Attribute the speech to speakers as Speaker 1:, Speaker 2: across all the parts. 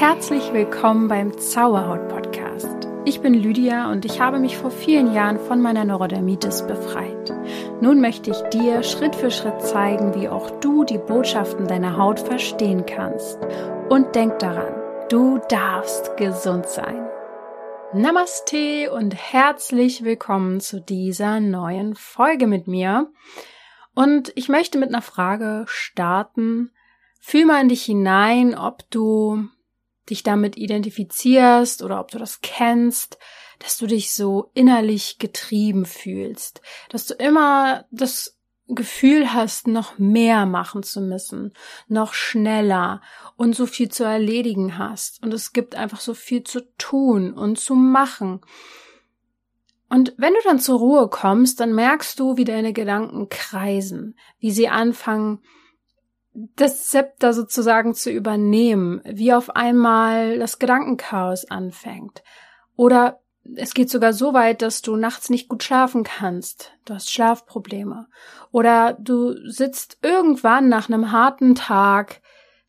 Speaker 1: Herzlich willkommen beim Zauberhaut Podcast. Ich bin Lydia und ich habe mich vor vielen Jahren von meiner Neurodermitis befreit. Nun möchte ich dir Schritt für Schritt zeigen, wie auch du die Botschaften deiner Haut verstehen kannst. Und denk daran, du darfst gesund sein. Namaste und herzlich willkommen zu dieser neuen Folge mit mir. Und ich möchte mit einer Frage starten. Fühl mal in dich hinein, ob du dich damit identifizierst oder ob du das kennst, dass du dich so innerlich getrieben fühlst, dass du immer das Gefühl hast, noch mehr machen zu müssen, noch schneller und so viel zu erledigen hast. Und es gibt einfach so viel zu tun und zu machen. Und wenn du dann zur Ruhe kommst, dann merkst du, wie deine Gedanken kreisen, wie sie anfangen, das Zepter sozusagen zu übernehmen, wie auf einmal das Gedankenchaos anfängt. Oder es geht sogar so weit, dass du nachts nicht gut schlafen kannst. Du hast Schlafprobleme. Oder du sitzt irgendwann nach einem harten Tag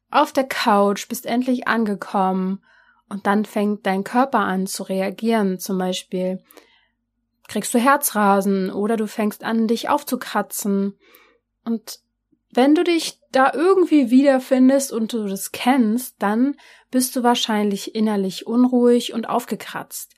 Speaker 1: auf der Couch, bist endlich angekommen und dann fängt dein Körper an zu reagieren. Zum Beispiel kriegst du Herzrasen oder du fängst an, dich aufzukratzen. Und wenn du dich da irgendwie wiederfindest und du das kennst, dann bist du wahrscheinlich innerlich unruhig und aufgekratzt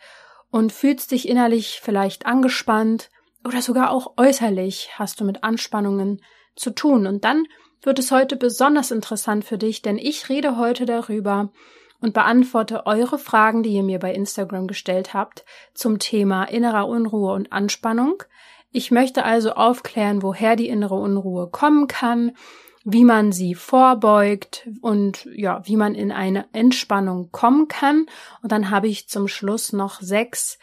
Speaker 1: und fühlst dich innerlich vielleicht angespannt oder sogar auch äußerlich hast du mit Anspannungen zu tun. Und dann wird es heute besonders interessant für dich, denn ich rede heute darüber und beantworte eure Fragen, die ihr mir bei Instagram gestellt habt, zum Thema innerer Unruhe und Anspannung. Ich möchte also aufklären, woher die innere Unruhe kommen kann, wie man sie vorbeugt und ja, wie man in eine Entspannung kommen kann. Und dann habe ich zum Schluss noch sechs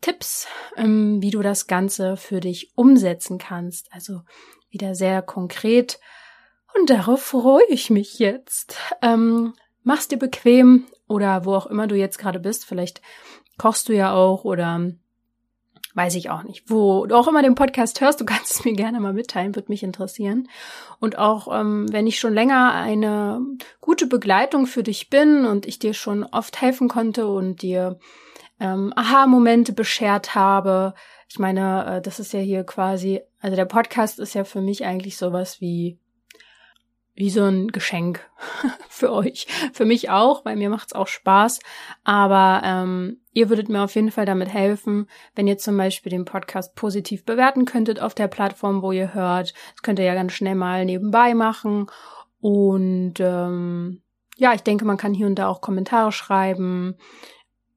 Speaker 1: Tipps, ähm, wie du das Ganze für dich umsetzen kannst. Also wieder sehr konkret. Und darauf freue ich mich jetzt. Ähm, mach's dir bequem oder wo auch immer du jetzt gerade bist. Vielleicht kochst du ja auch oder weiß ich auch nicht. Wo du auch immer den Podcast hörst, du kannst es mir gerne mal mitteilen, würde mich interessieren. Und auch ähm, wenn ich schon länger eine gute Begleitung für dich bin und ich dir schon oft helfen konnte und dir ähm, Aha-Momente beschert habe. Ich meine, äh, das ist ja hier quasi, also der Podcast ist ja für mich eigentlich sowas wie wie so ein Geschenk für euch. Für mich auch, weil mir macht's auch Spaß. Aber ähm, ihr würdet mir auf jeden Fall damit helfen, wenn ihr zum Beispiel den Podcast positiv bewerten könntet auf der Plattform, wo ihr hört. Das könnt ihr ja ganz schnell mal nebenbei machen. Und ähm, ja, ich denke, man kann hier und da auch Kommentare schreiben.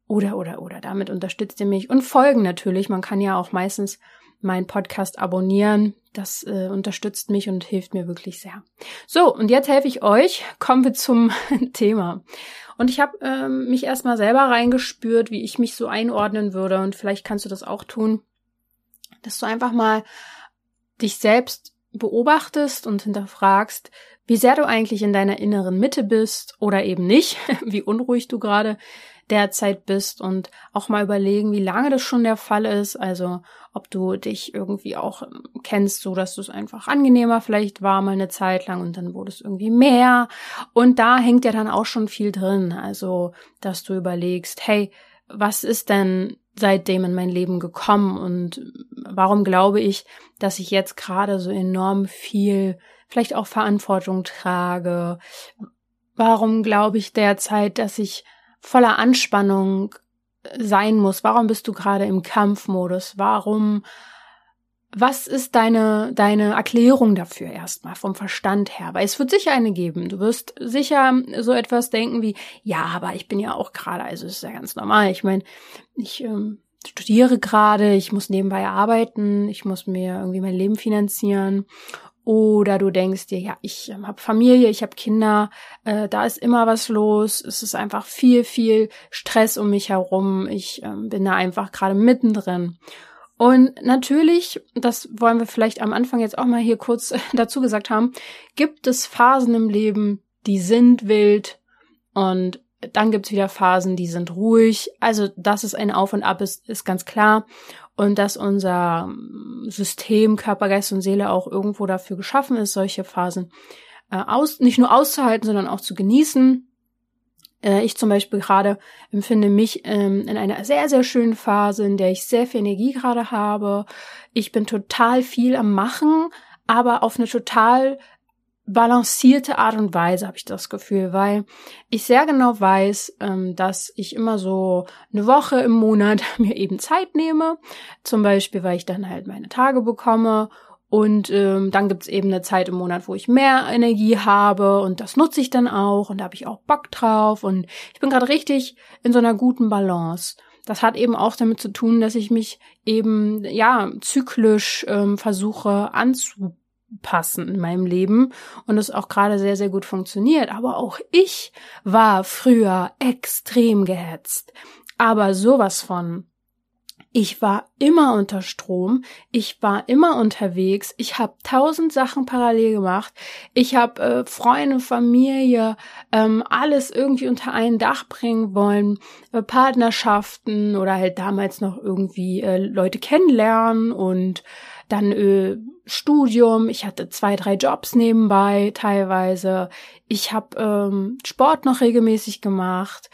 Speaker 1: Oder, oder, oder. Damit unterstützt ihr mich. Und folgen natürlich. Man kann ja auch meistens meinen Podcast abonnieren. Das äh, unterstützt mich und hilft mir wirklich sehr. So, und jetzt helfe ich euch. Kommen wir zum Thema. Und ich habe ähm, mich erstmal selber reingespürt, wie ich mich so einordnen würde. Und vielleicht kannst du das auch tun, dass du einfach mal dich selbst beobachtest und hinterfragst, wie sehr du eigentlich in deiner inneren Mitte bist oder eben nicht, wie unruhig du gerade derzeit bist und auch mal überlegen, wie lange das schon der Fall ist. Also ob du dich irgendwie auch ähm, kennst, so dass du es einfach angenehmer vielleicht war mal eine Zeit lang und dann wurde es irgendwie mehr. Und da hängt ja dann auch schon viel drin. Also, dass du überlegst, hey, was ist denn seitdem in mein Leben gekommen und warum glaube ich, dass ich jetzt gerade so enorm viel vielleicht auch Verantwortung trage? Warum glaube ich derzeit, dass ich voller Anspannung sein muss? Warum bist du gerade im Kampfmodus? Warum was ist deine, deine Erklärung dafür erstmal vom Verstand her? Weil es wird sicher eine geben. Du wirst sicher so etwas denken wie, ja, aber ich bin ja auch gerade, also es ist ja ganz normal. Ich meine, ich ähm, studiere gerade, ich muss nebenbei arbeiten, ich muss mir irgendwie mein Leben finanzieren oder du denkst dir, ja, ich ähm, habe Familie, ich habe Kinder, äh, da ist immer was los, es ist einfach viel, viel Stress um mich herum, ich ähm, bin da einfach gerade mittendrin. Und natürlich, das wollen wir vielleicht am Anfang jetzt auch mal hier kurz dazu gesagt haben, gibt es Phasen im Leben, die sind wild und dann gibt's wieder Phasen, die sind ruhig. Also, dass es ein Auf und Ab ist, ist ganz klar und dass unser System, Körper, Geist und Seele auch irgendwo dafür geschaffen ist, solche Phasen äh, aus, nicht nur auszuhalten, sondern auch zu genießen, Äh, ich zum Beispiel gerade empfinde mich ähm, in einer sehr, sehr schönen Phase, in der ich sehr viel Energie gerade habe. Ich bin total viel am Machen, aber auf eine total balancierte Art und Weise habe ich das Gefühl, weil ich sehr genau weiß, ähm, dass ich immer so eine Woche im Monat mir eben Zeit nehme. Zum Beispiel, weil ich dann halt meine Tage bekomme und ähm, dann gibt's eben eine Zeit im Monat, wo ich mehr Energie habe und das nutze ich dann auch und da habe ich auch Bock drauf und ich bin gerade richtig in so einer guten Balance. Das hat eben auch damit zu tun, dass ich mich eben ja zyklisch ähm, versuche anzupassen in meinem Leben und es auch gerade sehr sehr gut funktioniert. Aber auch ich war früher extrem gehetzt, aber sowas von ich war immer unter Strom, ich war immer unterwegs, ich habe tausend Sachen parallel gemacht, ich habe äh, Freunde, Familie, ähm, alles irgendwie unter ein Dach bringen wollen, äh, Partnerschaften oder halt damals noch irgendwie äh, Leute kennenlernen und dann äh, Studium, ich hatte zwei, drei Jobs nebenbei teilweise, ich habe ähm, Sport noch regelmäßig gemacht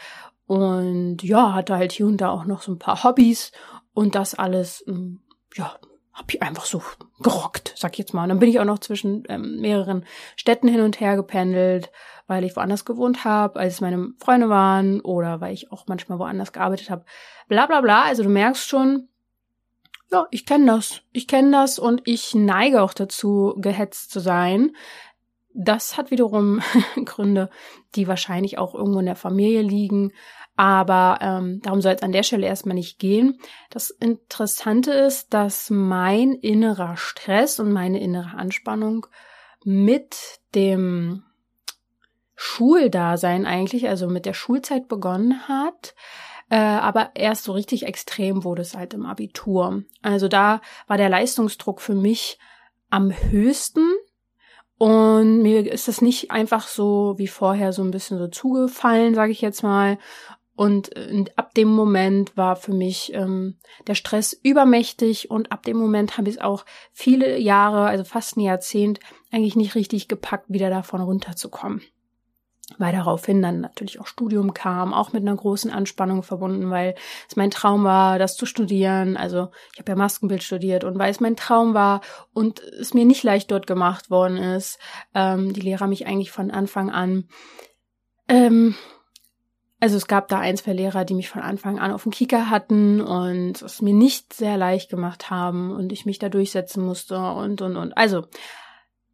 Speaker 1: und ja, hatte halt hier und da auch noch so ein paar Hobbys und das alles, ähm, ja, hab ich einfach so gerockt, sag ich jetzt mal. Und dann bin ich auch noch zwischen ähm, mehreren Städten hin und her gependelt, weil ich woanders gewohnt habe, als meine Freunde waren oder weil ich auch manchmal woanders gearbeitet habe. Bla bla bla. Also du merkst schon, ja, ich kenne das. Ich kenne das und ich neige auch dazu, gehetzt zu sein. Das hat wiederum Gründe, die wahrscheinlich auch irgendwo in der Familie liegen. Aber ähm, darum soll es an der Stelle erstmal nicht gehen. Das Interessante ist, dass mein innerer Stress und meine innere Anspannung mit dem Schuldasein eigentlich, also mit der Schulzeit begonnen hat. Äh, aber erst so richtig extrem wurde es halt im Abitur. Also da war der Leistungsdruck für mich am höchsten. Und mir ist das nicht einfach so wie vorher so ein bisschen so zugefallen, sage ich jetzt mal. Und äh, ab dem Moment war für mich ähm, der Stress übermächtig und ab dem Moment habe ich es auch viele Jahre, also fast ein Jahrzehnt, eigentlich nicht richtig gepackt, wieder davon runterzukommen. Weil daraufhin dann natürlich auch Studium kam, auch mit einer großen Anspannung verbunden, weil es mein Traum war, das zu studieren. Also ich habe ja Maskenbild studiert und weil es mein Traum war und es mir nicht leicht dort gemacht worden ist, ähm, die Lehrer mich eigentlich von Anfang an ähm, also es gab da ein, zwei Lehrer, die mich von Anfang an auf dem Kicker hatten und es mir nicht sehr leicht gemacht haben und ich mich da durchsetzen musste und, und, und. Also,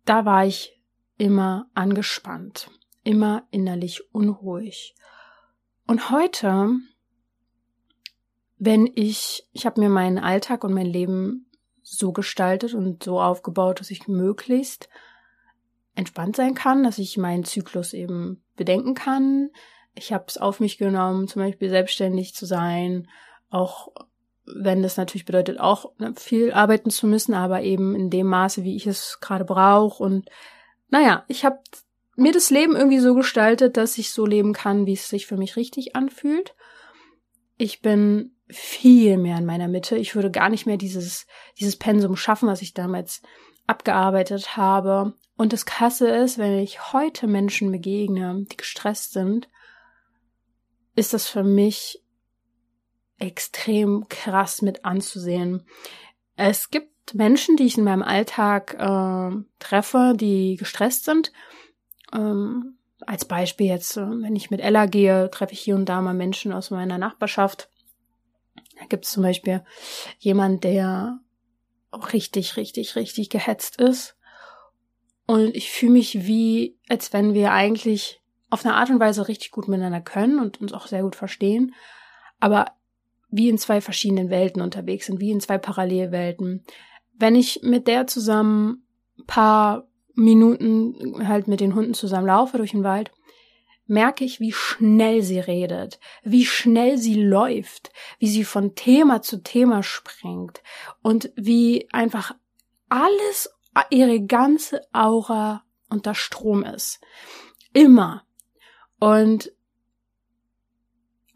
Speaker 1: da war ich immer angespannt, immer innerlich unruhig. Und heute, wenn ich, ich habe mir meinen Alltag und mein Leben so gestaltet und so aufgebaut, dass ich möglichst entspannt sein kann, dass ich meinen Zyklus eben bedenken kann, ich habe es auf mich genommen, zum Beispiel selbstständig zu sein, auch wenn das natürlich bedeutet, auch ne, viel arbeiten zu müssen, aber eben in dem Maße, wie ich es gerade brauche. Und naja, ich habe mir das Leben irgendwie so gestaltet, dass ich so leben kann, wie es sich für mich richtig anfühlt. Ich bin viel mehr in meiner Mitte. Ich würde gar nicht mehr dieses, dieses Pensum schaffen, was ich damals abgearbeitet habe. Und das Krasse ist, wenn ich heute Menschen begegne, die gestresst sind, ist das für mich extrem krass mit anzusehen. Es gibt Menschen, die ich in meinem Alltag äh, treffe, die gestresst sind. Ähm, als Beispiel jetzt, äh, wenn ich mit Ella gehe, treffe ich hier und da mal Menschen aus meiner Nachbarschaft. Da gibt es zum Beispiel jemand, der richtig, richtig, richtig gehetzt ist. Und ich fühle mich wie, als wenn wir eigentlich auf eine Art und Weise richtig gut miteinander können und uns auch sehr gut verstehen, aber wie in zwei verschiedenen Welten unterwegs sind, wie in zwei Parallelwelten. Wenn ich mit der zusammen paar Minuten halt mit den Hunden zusammen laufe durch den Wald, merke ich, wie schnell sie redet, wie schnell sie läuft, wie sie von Thema zu Thema springt und wie einfach alles, ihre ganze Aura unter Strom ist. Immer. Und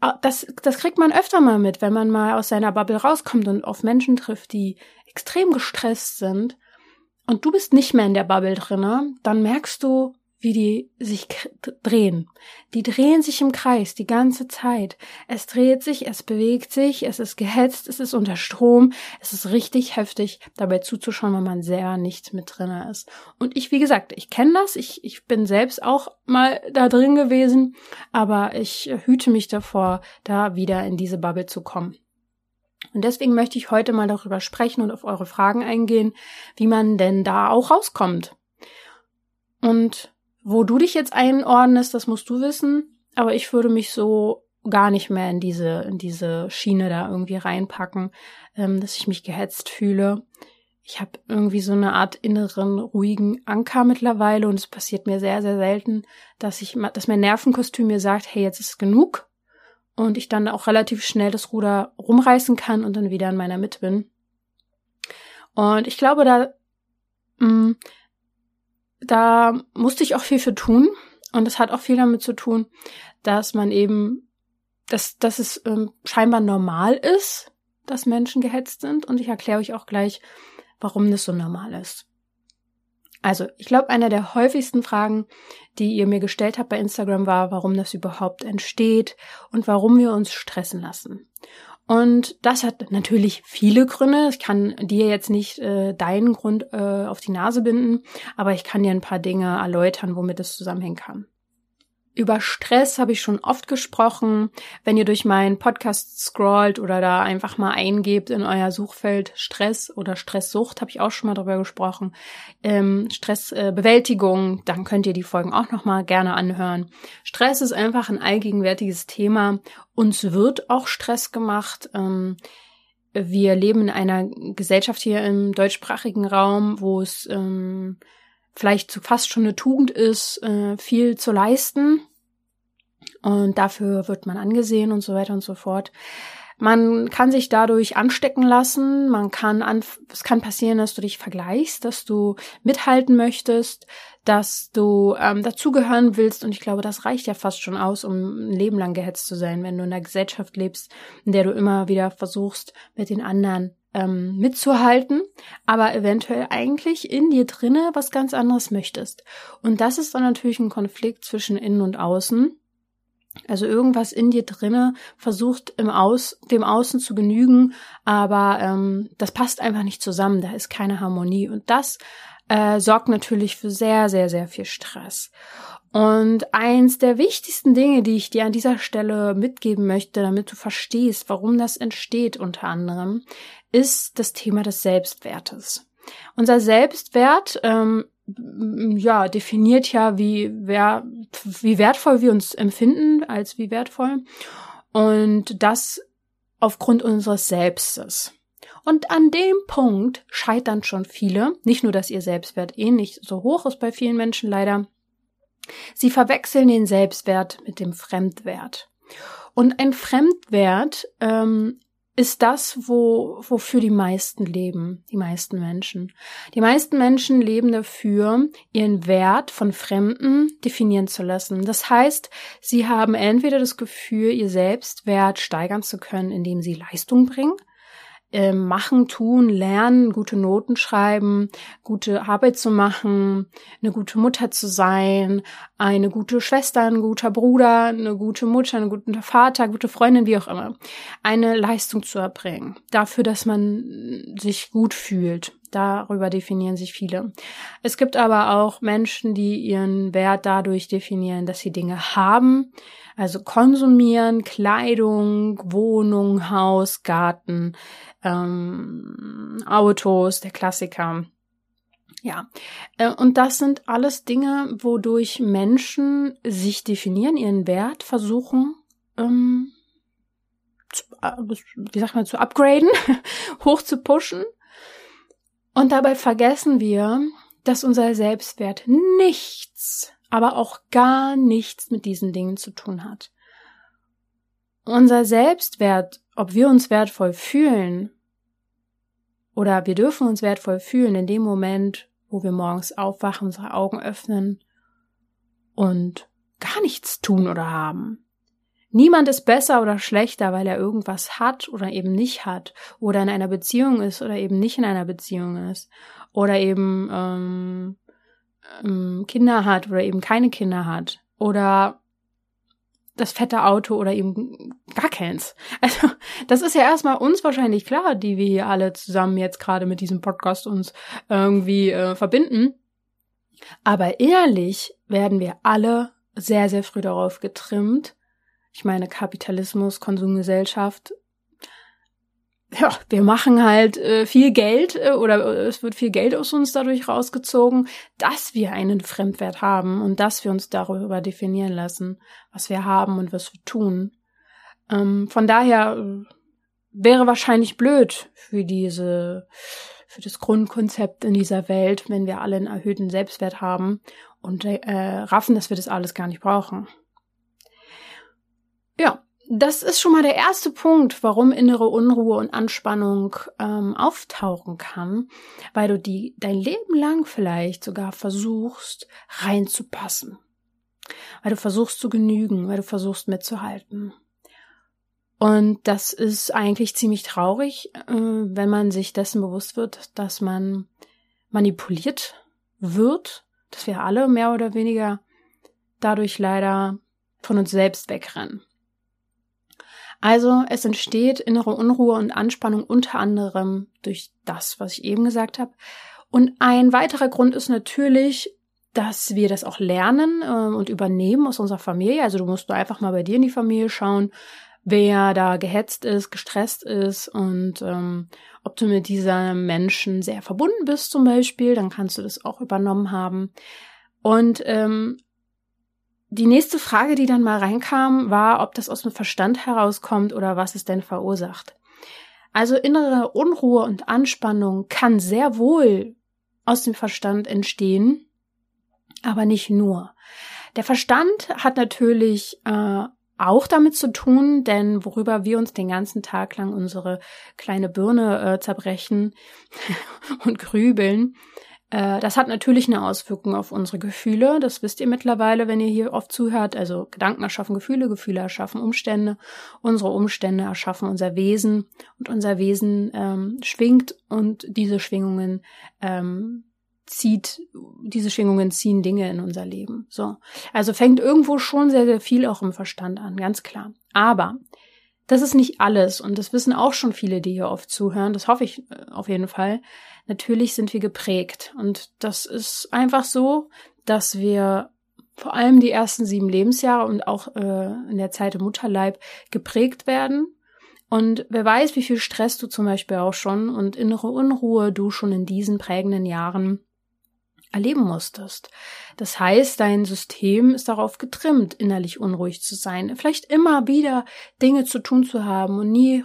Speaker 1: ah, das, das kriegt man öfter mal mit, wenn man mal aus seiner Bubble rauskommt und auf Menschen trifft, die extrem gestresst sind und du bist nicht mehr in der Bubble drinne, dann merkst du, wie die sich drehen. Die drehen sich im Kreis die ganze Zeit. Es dreht sich, es bewegt sich, es ist gehetzt, es ist unter Strom. Es ist richtig heftig, dabei zuzuschauen, wenn man sehr nicht mit drinne ist. Und ich, wie gesagt, ich kenne das. Ich, ich bin selbst auch mal da drin gewesen, aber ich hüte mich davor, da wieder in diese Bubble zu kommen. Und deswegen möchte ich heute mal darüber sprechen und auf eure Fragen eingehen, wie man denn da auch rauskommt. Und wo du dich jetzt einordnest, das musst du wissen. Aber ich würde mich so gar nicht mehr in diese, in diese Schiene da irgendwie reinpacken, ähm, dass ich mich gehetzt fühle. Ich habe irgendwie so eine Art inneren ruhigen Anker mittlerweile und es passiert mir sehr, sehr selten, dass ich, dass mein Nervenkostüm mir sagt, hey, jetzt ist genug und ich dann auch relativ schnell das Ruder rumreißen kann und dann wieder in meiner Mitte bin. Und ich glaube, da mh, mm, da musste ich auch viel für tun. Und das hat auch viel damit zu tun, dass man eben, dass, dass es ähm, scheinbar normal ist, dass Menschen gehetzt sind. Und ich erkläre euch auch gleich, warum das so normal ist. Also, ich glaube, einer der häufigsten Fragen, die ihr mir gestellt habt bei Instagram, war, warum das überhaupt entsteht und warum wir uns stressen lassen. Und das hat natürlich viele Gründe. Ich kann dir jetzt nicht äh, deinen Grund äh, auf die Nase binden, aber ich kann dir ein paar Dinge erläutern, womit es zusammenhängen kann. Über Stress habe ich schon oft gesprochen. Wenn ihr durch meinen Podcast scrollt oder da einfach mal eingebt in euer Suchfeld Stress oder Stresssucht, habe ich auch schon mal drüber gesprochen. Ähm, Stressbewältigung, äh, dann könnt ihr die Folgen auch noch mal gerne anhören. Stress ist einfach ein allgegenwärtiges Thema. Uns wird auch Stress gemacht. Ähm, wir leben in einer Gesellschaft hier im deutschsprachigen Raum, wo es ähm, vielleicht so fast schon eine Tugend ist, äh, viel zu leisten. Und dafür wird man angesehen und so weiter und so fort. Man kann sich dadurch anstecken lassen. Man kann an, es kann passieren, dass du dich vergleichst, dass du mithalten möchtest, dass du ähm, dazugehören willst. Und ich glaube, das reicht ja fast schon aus, um ein Leben lang gehetzt zu sein, wenn du in einer Gesellschaft lebst, in der du immer wieder versuchst, mit den anderen ähm, mitzuhalten, aber eventuell eigentlich in dir drinne was ganz anderes möchtest. Und das ist dann natürlich ein Konflikt zwischen innen und außen. Also irgendwas in dir drinne versucht im Aus, dem Außen zu genügen, aber ähm, das passt einfach nicht zusammen. Da ist keine Harmonie und das äh, sorgt natürlich für sehr, sehr, sehr viel Stress. Und eins der wichtigsten Dinge, die ich dir an dieser Stelle mitgeben möchte, damit du verstehst, warum das entsteht unter anderem, ist das Thema des Selbstwertes. Unser Selbstwert ähm, ja, definiert ja, wie, wer, wie wertvoll wir uns empfinden, als wie wertvoll. Und das aufgrund unseres Selbstes. Und an dem Punkt scheitern schon viele. Nicht nur, dass ihr Selbstwert eh nicht so hoch ist bei vielen Menschen leider, Sie verwechseln den Selbstwert mit dem Fremdwert. Und ein Fremdwert ähm, ist das, wo, wofür die meisten leben, die meisten Menschen. Die meisten Menschen leben dafür, ihren Wert von Fremden definieren zu lassen. Das heißt, sie haben entweder das Gefühl, ihr Selbstwert steigern zu können, indem sie Leistung bringen, ähm, machen, tun, lernen, gute Noten schreiben, gute Arbeit zu machen, eine gute Mutter zu sein, eine gute Schwester, ein guter Bruder, eine gute Mutter, ein guter Vater, gute Freundin, wie auch immer. Eine Leistung zu erbringen. Dafür, dass man sich gut fühlt. Darüber definieren sich viele. Es gibt aber auch Menschen, die ihren Wert dadurch definieren, dass sie Dinge haben, also konsumieren, Kleidung, Wohnung, Haus, Garten, ähm, Autos, der Klassiker. Ja, äh, und das sind alles Dinge, wodurch Menschen sich definieren, ihren Wert versuchen, ähm, zu, äh, wie sagt man, zu upgraden, hoch zu pushen und dabei vergessen wir, dass unser Selbstwert nichts, aber auch gar nichts mit diesen Dingen zu tun hat. Unser Selbstwert, ob wir uns wertvoll fühlen oder wir dürfen uns wertvoll fühlen in dem Moment, wo wir morgens aufwachen, unsere Augen öffnen und gar nichts tun oder haben. Niemand ist besser oder schlechter, weil er irgendwas hat oder eben nicht hat oder in einer Beziehung ist oder eben nicht in einer Beziehung ist oder eben ähm, ähm, Kinder hat oder eben keine Kinder hat oder das fette Auto oder eben gar keins. Also das ist ja erstmal uns wahrscheinlich klar, die wir hier alle zusammen jetzt gerade mit diesem Podcast uns irgendwie äh, verbinden. Aber ehrlich werden wir alle sehr, sehr früh darauf getrimmt. Ich meine, Kapitalismus, Konsumgesellschaft, ja, wir machen halt äh, viel Geld äh, oder äh, es wird viel Geld aus uns dadurch rausgezogen, dass wir einen Fremdwert haben und dass wir uns darüber definieren lassen, was wir haben und was wir tun. Ähm, von daher äh, wäre wahrscheinlich blöd für diese, für das Grundkonzept in dieser Welt, wenn wir alle einen erhöhten Selbstwert haben und äh, raffen, dass wir das alles gar nicht brauchen. Das ist schon mal der erste Punkt, warum innere Unruhe und Anspannung ähm, auftauchen kann, weil du die dein Leben lang vielleicht sogar versuchst reinzupassen, weil du versuchst zu genügen, weil du versuchst mitzuhalten. Und das ist eigentlich ziemlich traurig, äh, wenn man sich dessen bewusst wird, dass man manipuliert wird, dass wir alle mehr oder weniger dadurch leider von uns selbst wegrennen. Also es entsteht innere Unruhe und Anspannung unter anderem durch das, was ich eben gesagt habe. Und ein weiterer Grund ist natürlich, dass wir das auch lernen äh, und übernehmen aus unserer Familie. Also du musst nur einfach mal bei dir in die Familie schauen, wer da gehetzt ist, gestresst ist und ähm, ob du mit dieser Menschen sehr verbunden bist zum Beispiel, dann kannst du das auch übernommen haben. Und ähm, die nächste Frage, die dann mal reinkam, war, ob das aus dem Verstand herauskommt oder was es denn verursacht. Also innere Unruhe und Anspannung kann sehr wohl aus dem Verstand entstehen, aber nicht nur. Der Verstand hat natürlich äh, auch damit zu tun, denn worüber wir uns den ganzen Tag lang unsere kleine Birne äh, zerbrechen und grübeln, das hat natürlich eine Auswirkung auf unsere Gefühle. Das wisst ihr mittlerweile, wenn ihr hier oft zuhört. Also Gedanken erschaffen Gefühle, Gefühle erschaffen Umstände. Unsere Umstände erschaffen unser Wesen und unser Wesen ähm, schwingt und diese Schwingungen ähm, zieht, diese Schwingungen ziehen Dinge in unser Leben. So. Also fängt irgendwo schon sehr, sehr viel auch im Verstand an, ganz klar. Aber das ist nicht alles und das wissen auch schon viele, die hier oft zuhören. Das hoffe ich äh, auf jeden Fall. Natürlich sind wir geprägt und das ist einfach so, dass wir vor allem die ersten sieben Lebensjahre und auch äh, in der Zeit im Mutterleib geprägt werden. Und wer weiß, wie viel Stress du zum Beispiel auch schon und innere Unruhe du schon in diesen prägenden Jahren erleben musstest. Das heißt, dein System ist darauf getrimmt, innerlich unruhig zu sein, vielleicht immer wieder Dinge zu tun zu haben und nie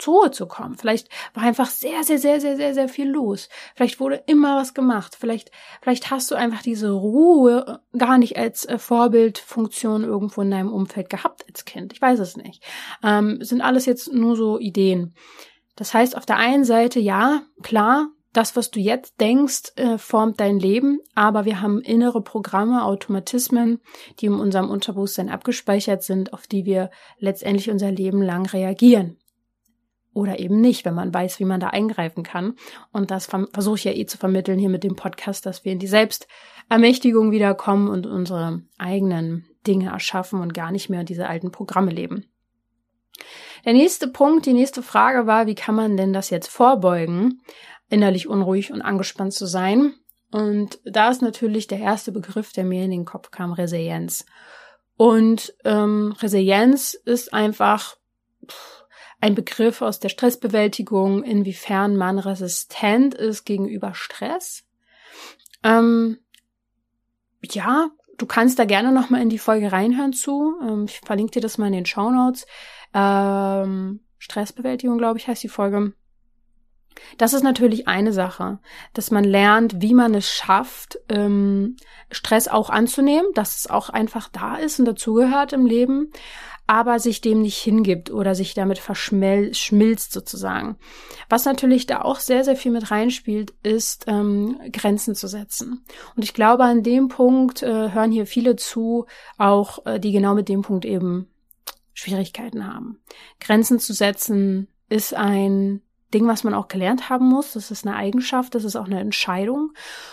Speaker 1: zur Ruhe zu kommen. Vielleicht war einfach sehr, sehr, sehr, sehr, sehr, sehr viel los. Vielleicht wurde immer was gemacht. Vielleicht, vielleicht hast du einfach diese Ruhe gar nicht als äh, Vorbildfunktion irgendwo in deinem Umfeld gehabt als Kind. Ich weiß es nicht. Ähm, sind alles jetzt nur so Ideen. Das heißt, auf der einen Seite, ja, klar, das, was du jetzt denkst, äh, formt dein Leben, aber wir haben innere Programme, Automatismen, die in unserem Unterbewusstsein abgespeichert sind, auf die wir letztendlich unser Leben lang reagieren. Oder eben nicht, wenn man weiß, wie man da eingreifen kann. Und das versuche ich ja eh zu vermitteln hier mit dem Podcast, dass wir in die Selbstermächtigung wiederkommen und unsere eigenen Dinge erschaffen und gar nicht mehr diese alten Programme leben. Der nächste Punkt, die nächste Frage war, wie kann man denn das jetzt vorbeugen? Innerlich unruhig und angespannt zu sein. Und da ist natürlich der erste Begriff, der mir in den Kopf kam, Resilienz. Und ähm, Resilienz ist einfach ein Begriff aus der Stressbewältigung, inwiefern man resistent ist gegenüber Stress. Ähm, ja, du kannst da gerne noch mal in die Folge reinhören zu. Ähm, ich verlinke dir das mal in den Show Notes. Ähm, Stressbewältigung, glaube ich, heißt die Folge. Das ist natürlich eine Sache, dass man lernt, wie man es schafft, ähm, Stress auch anzunehmen, dass es auch einfach da ist und dazugehört im Leben, aber sich dem nicht hingibt oder sich damit verschmilzt sozusagen. Was natürlich da auch sehr, sehr viel mit reinspielt, ist ähm, Grenzen zu setzen. Und ich glaube, an dem Punkt äh, hören hier viele zu, auch äh, die genau mit dem Punkt eben Schwierigkeiten haben. Grenzen zu setzen ist ein Ding, was man auch gelernt haben muss. Das ist eine Eigenschaft, das ist auch eine Entscheidung.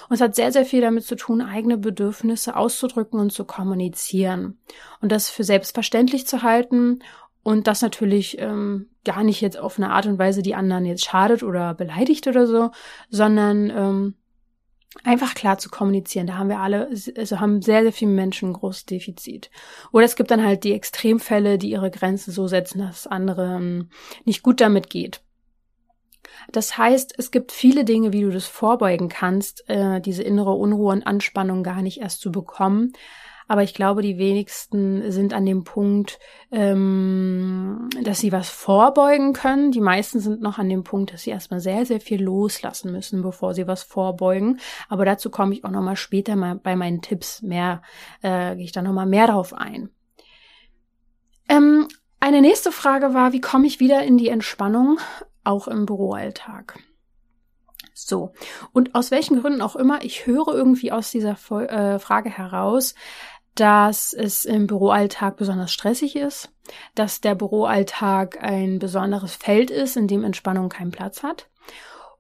Speaker 1: Und es hat sehr, sehr viel damit zu tun, eigene Bedürfnisse auszudrücken und zu kommunizieren. Und das für selbstverständlich zu halten und das natürlich ähm, gar nicht jetzt auf eine Art und Weise, die anderen jetzt schadet oder beleidigt oder so, sondern ähm, einfach klar zu kommunizieren. Da haben wir alle, also haben sehr, sehr viele Menschen ein großes Defizit. Oder es gibt dann halt die Extremfälle, die ihre Grenzen so setzen, dass andere ähm, nicht gut damit geht. Das heißt, es gibt viele Dinge, wie du das vorbeugen kannst, äh, diese innere Unruhe und Anspannung gar nicht erst zu bekommen. Aber ich glaube, die wenigsten sind an dem Punkt, ähm, dass sie was vorbeugen können. Die meisten sind noch an dem Punkt, dass sie erstmal sehr, sehr viel loslassen müssen, bevor sie was vorbeugen. Aber dazu komme ich auch nochmal später mal bei meinen Tipps mehr, äh, gehe ich da nochmal mehr drauf ein. Ähm, eine nächste Frage war, wie komme ich wieder in die Entspannung, auch im Büroalltag? So. Und aus welchen Gründen auch immer, ich höre irgendwie aus dieser äh, Frage heraus, dass es im Büroalltag besonders stressig ist, dass der Büroalltag ein besonderes Feld ist, in dem Entspannung keinen Platz hat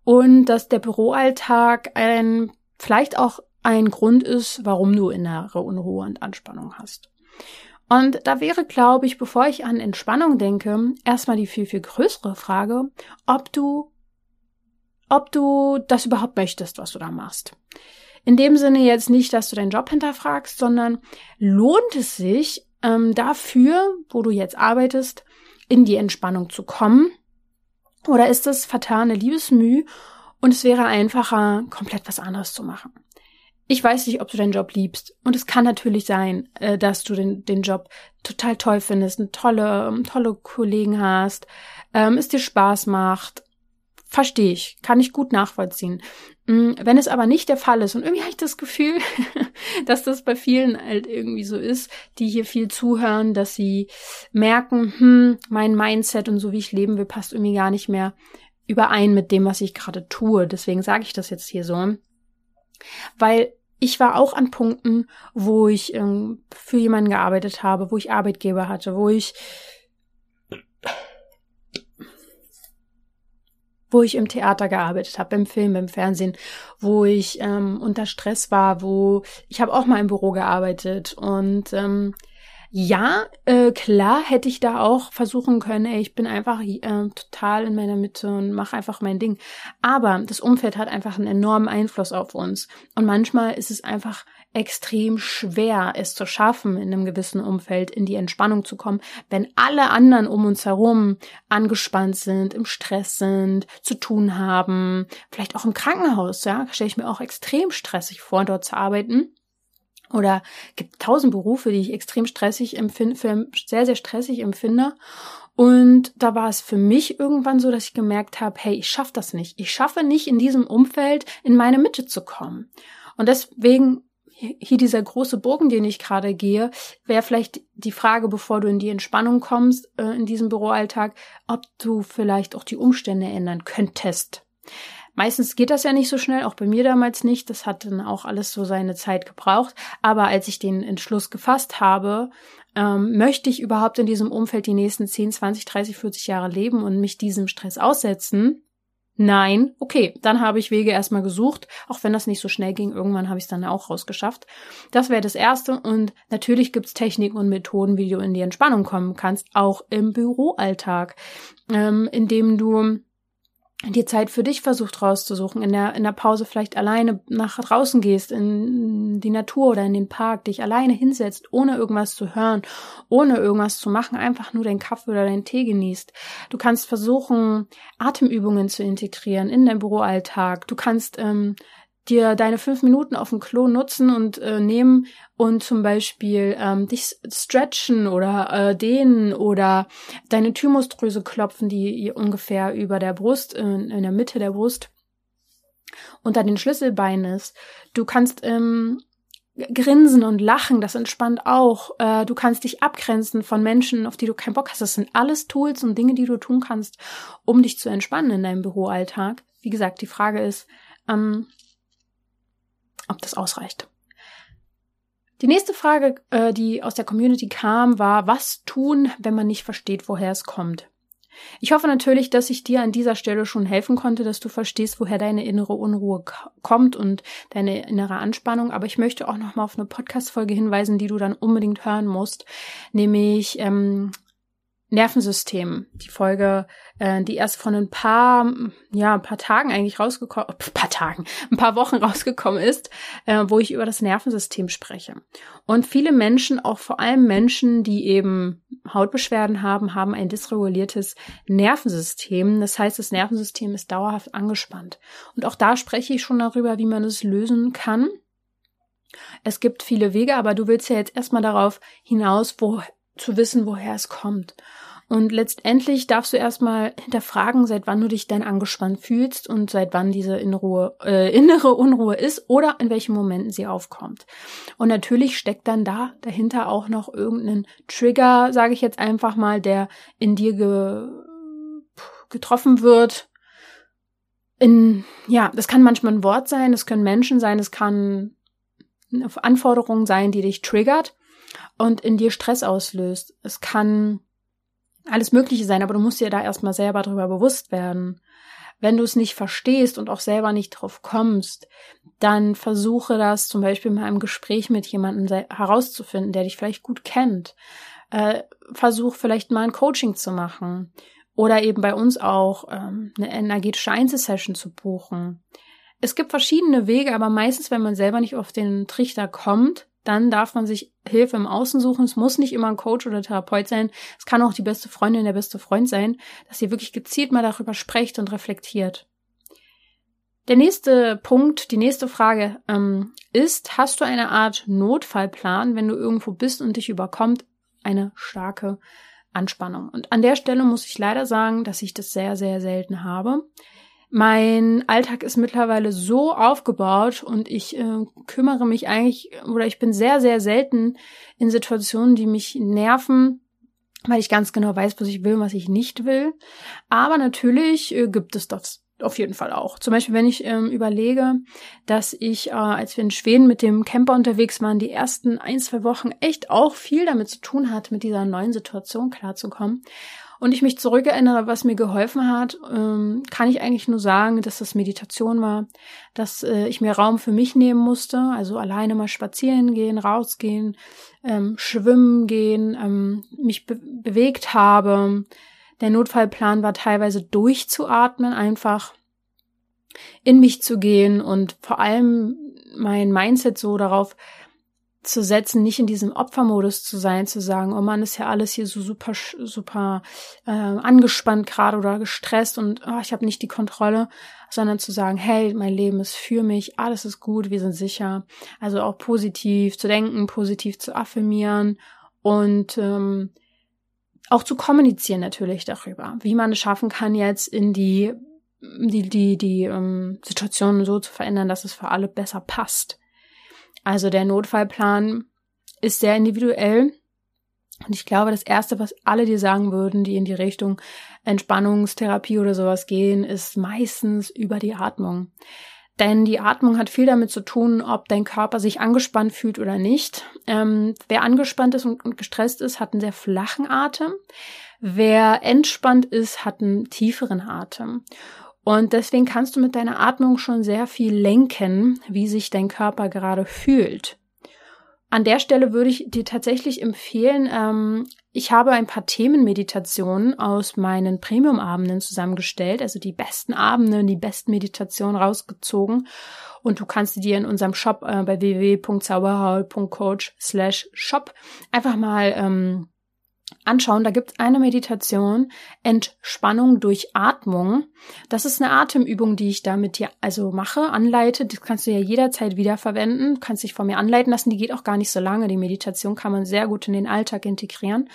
Speaker 1: und dass der Büroalltag ein vielleicht auch ein Grund ist, warum du innere Unruhe und Anspannung hast. Und da wäre, glaube ich, bevor ich an Entspannung denke, erstmal die viel, viel größere Frage, ob du, ob du das überhaupt möchtest, was du da machst. In dem Sinne jetzt nicht, dass du deinen Job hinterfragst, sondern lohnt es sich ähm, dafür, wo du jetzt arbeitest, in die Entspannung zu kommen? Oder ist es vertane Liebesmüh und es wäre einfacher, komplett was anderes zu machen? Ich weiß nicht, ob du deinen Job liebst. Und es kann natürlich sein, äh, dass du den, den Job total toll findest, eine tolle, tolle Kollegen hast, ähm, es dir Spaß macht, Verstehe ich, kann ich gut nachvollziehen. Mm, wenn es aber nicht der Fall ist, und irgendwie habe ich das Gefühl, dass das bei vielen halt irgendwie so ist, die hier viel zuhören, dass sie merken, hm, mein Mindset und so wie ich leben will, passt irgendwie gar nicht mehr überein mit dem, was ich gerade tue. Deswegen sage ich das jetzt hier so. Weil ich war auch an Punkten, wo ich ähm, für jemanden gearbeitet habe, wo ich Arbeitgeber hatte, wo ich wo ich im Theater gearbeitet habe, im Film, im Fernsehen, wo ich ähm, unter Stress war, wo ich habe auch mal im Büro gearbeitet und ähm, ja, äh, klar hätte ich da auch versuchen können, ey, ich bin einfach äh, total in meiner Mitte und mache einfach mein Ding. Aber das Umfeld hat einfach einen enormen Einfluss auf uns. Und manchmal ist es einfach extrem schwer, es zu schaffen, in einem gewissen Umfeld in die Entspannung zu kommen, wenn alle anderen um uns herum angespannt sind, im Stress sind, zu tun haben, vielleicht auch im Krankenhaus, ja, stelle ich mir auch extrem stressig vor, dort zu arbeiten. Oder gibt tausend Berufe, die ich extrem stressig empfinde, für sehr, sehr stressig empfinde. Und da war es für mich irgendwann so, dass ich gemerkt habe, hey, ich schaffe das nicht. Ich schaffe nicht, in diesem Umfeld in meine Mitte zu kommen. Und deswegen hier dieser große Bogen, den ich gerade gehe, wäre vielleicht die Frage, bevor du in die Entspannung kommst, äh, in diesem Büroalltag, ob du vielleicht auch die Umstände ändern könntest. Meistens geht das ja nicht so schnell, auch bei mir damals nicht. Das hat dann auch alles so seine Zeit gebraucht. Aber als ich den Entschluss gefasst habe, ähm, möchte ich überhaupt in diesem Umfeld die nächsten 10, 20, 30, 40 Jahre leben und mich diesem Stress aussetzen, Nein, okay, dann habe ich Wege erstmal gesucht, auch wenn das nicht so schnell ging, irgendwann habe ich es dann auch rausgeschafft. Das wäre das Erste und natürlich gibt's Techniken und Methoden, wie du in die Entspannung kommen kannst, auch im Büroalltag, ähm, indem du dir Zeit für dich versucht rauszusuchen, in der, in der Pause vielleicht alleine nach draußen gehst, in die Natur oder in den Park, dich alleine hinsetzt, ohne irgendwas zu hören, ohne irgendwas zu machen, einfach nur deinen Kaffee oder deinen Tee genießt. Du kannst versuchen, Atemübungen zu integrieren in deinen Büroalltag. Du kannst ähm, dir deine fünf Minuten auf dem Klo nutzen und äh, nehmen und zum Beispiel ähm, dich stretchen oder äh, dehnen oder deine Thymusdrüse klopfen, die ungefähr über der Brust, in, in der Mitte der Brust unter den Schlüsselbeinen ist. Du kannst ähm, grinsen und lachen, das entspannt auch. Äh, du kannst dich abgrenzen von Menschen, auf die du keinen Bock hast. Das sind alles Tools und Dinge, die du tun kannst, um dich zu entspannen in deinem Büroalltag. Wie gesagt, die Frage ist, ähm, ob das ausreicht. Die nächste Frage, äh, die aus der Community kam, war, was tun, wenn man nicht versteht, woher es kommt? Ich hoffe natürlich, dass ich dir an dieser Stelle schon helfen konnte, dass du verstehst, woher deine innere Unruhe kommt und deine innere Anspannung. Aber ich möchte auch noch mal auf eine Podcast-Folge hinweisen, die du dann unbedingt hören musst, nämlich ähm, Nervensystem. Die Folge, äh, die erst von ein paar, ja, ein paar Tagen eigentlich rausgekommen, ein paar Tagen, ein paar Wochen rausgekommen ist, äh, wo ich über das Nervensystem spreche. Und viele Menschen, auch vor allem Menschen, die eben Hautbeschwerden haben, haben ein dysreguliertes Nervensystem. Das heißt, das Nervensystem ist dauerhaft angespannt. Und auch da spreche ich schon darüber, wie man es lösen kann. Es gibt viele Wege, aber du willst ja jetzt erstmal darauf hinaus, wo, zu wissen, woher es kommt. Und letztendlich darfst du erstmal hinterfragen, seit wann du dich denn angespannt fühlst und seit wann diese innere, äh, innere Unruhe ist oder in welchen Momenten sie aufkommt. Und natürlich steckt dann da dahinter auch noch irgendein Trigger, sage ich jetzt einfach mal, der in dir ge getroffen wird. In, ja, das kann manchmal ein Wort sein, das können Menschen sein, es kann eine Anforderung sein, die dich triggert und in dir Stress auslöst. Es kann alles Mögliche sein, aber du musst dir da erstmal selber drüber bewusst werden. Wenn du es nicht verstehst und auch selber nicht drauf kommst, dann versuche das zum Beispiel mal im Gespräch mit jemandem herauszufinden, der dich vielleicht gut kennt. Äh, versuch vielleicht mal ein Coaching zu machen oder eben bei uns auch ähm, eine energetische Einzelsession zu buchen. Es gibt verschiedene Wege, aber meistens, wenn man selber nicht auf den Trichter kommt, dann darf man sich Hilfe im Außen suchen. Es muss nicht immer ein Coach oder Therapeut sein. Es kann auch die beste Freundin, der beste Freund sein, dass ihr wirklich gezielt mal darüber sprecht und reflektiert. Der nächste Punkt, die nächste Frage ähm, ist, hast du eine Art Notfallplan, wenn du irgendwo bist und dich überkommt eine starke Anspannung? Und an der Stelle muss ich leider sagen, dass ich das sehr, sehr selten habe. Mein Alltag ist mittlerweile so aufgebaut und ich äh, kümmere mich eigentlich oder ich bin sehr, sehr selten in Situationen, die mich nerven, weil ich ganz genau weiß, was ich will und was ich nicht will. Aber natürlich äh, gibt es das auf jeden Fall auch. Zum Beispiel, wenn ich ähm, überlege, dass ich, äh, als wir in Schweden mit dem Camper unterwegs waren, die ersten ein, zwei Wochen echt auch viel damit zu tun hat, mit dieser neuen Situation klarzukommen und ich mich zurückerinnere, was mir geholfen hat, ähm, kann ich eigentlich nur sagen, dass das Meditation war, dass äh, ich mir Raum für mich nehmen musste, also alleine mal spazieren gehen, rausgehen, ähm, schwimmen gehen, ähm, mich be bewegt habe. Der Notfallplan war teilweise durchzuatmen, einfach in mich zu gehen und vor allem mein Mindset so darauf zu setzen, nicht in diesem Opfermodus zu sein, zu sagen, oh Mann, ist ja alles hier so super, super äh, angespannt gerade oder gestresst und oh, ich habe nicht die Kontrolle, sondern zu sagen, hey, mein Leben ist für mich, alles ist gut, wir sind sicher. Also auch positiv zu denken, positiv zu affirmieren und ähm, auch zu kommunizieren natürlich darüber, wie man es schaffen kann, jetzt in die die die die ähm, Situation so zu verändern, dass es für alle besser passt. Also der Notfallplan ist sehr individuell. Und ich glaube, das Erste, was alle dir sagen würden, die in die Richtung Entspannungstherapie oder sowas gehen, ist meistens über die Atmung. Denn die Atmung hat viel damit zu tun, ob dein Körper sich angespannt fühlt oder nicht. Ähm, wer angespannt ist und, und gestresst ist, hat einen sehr flachen Atem. Wer entspannt ist, hat einen tieferen Atem. Und deswegen kannst du mit deiner Atmung schon sehr viel lenken, wie sich dein Körper gerade fühlt. An der Stelle würde ich dir tatsächlich empfehlen, ähm, ich habe ein paar Themenmeditationen aus meinen Premium-Abenden zusammengestellt, also die besten Abende, die besten Meditationen rausgezogen. Und du kannst die dir in unserem Shop äh, bei www.zauberhaul.coach slash shop einfach mal ähm, anschauen. Da gibt es eine Meditation, Entspannung durch Atmung. Das ist eine Atemübung, die ich da mit dir also mache, anleite. Das kannst du ja jederzeit wiederverwenden. Du kannst dich von mir anleiten lassen. Die geht auch gar nicht so lange. Die Meditation kann man sehr gut in den Alltag integrieren.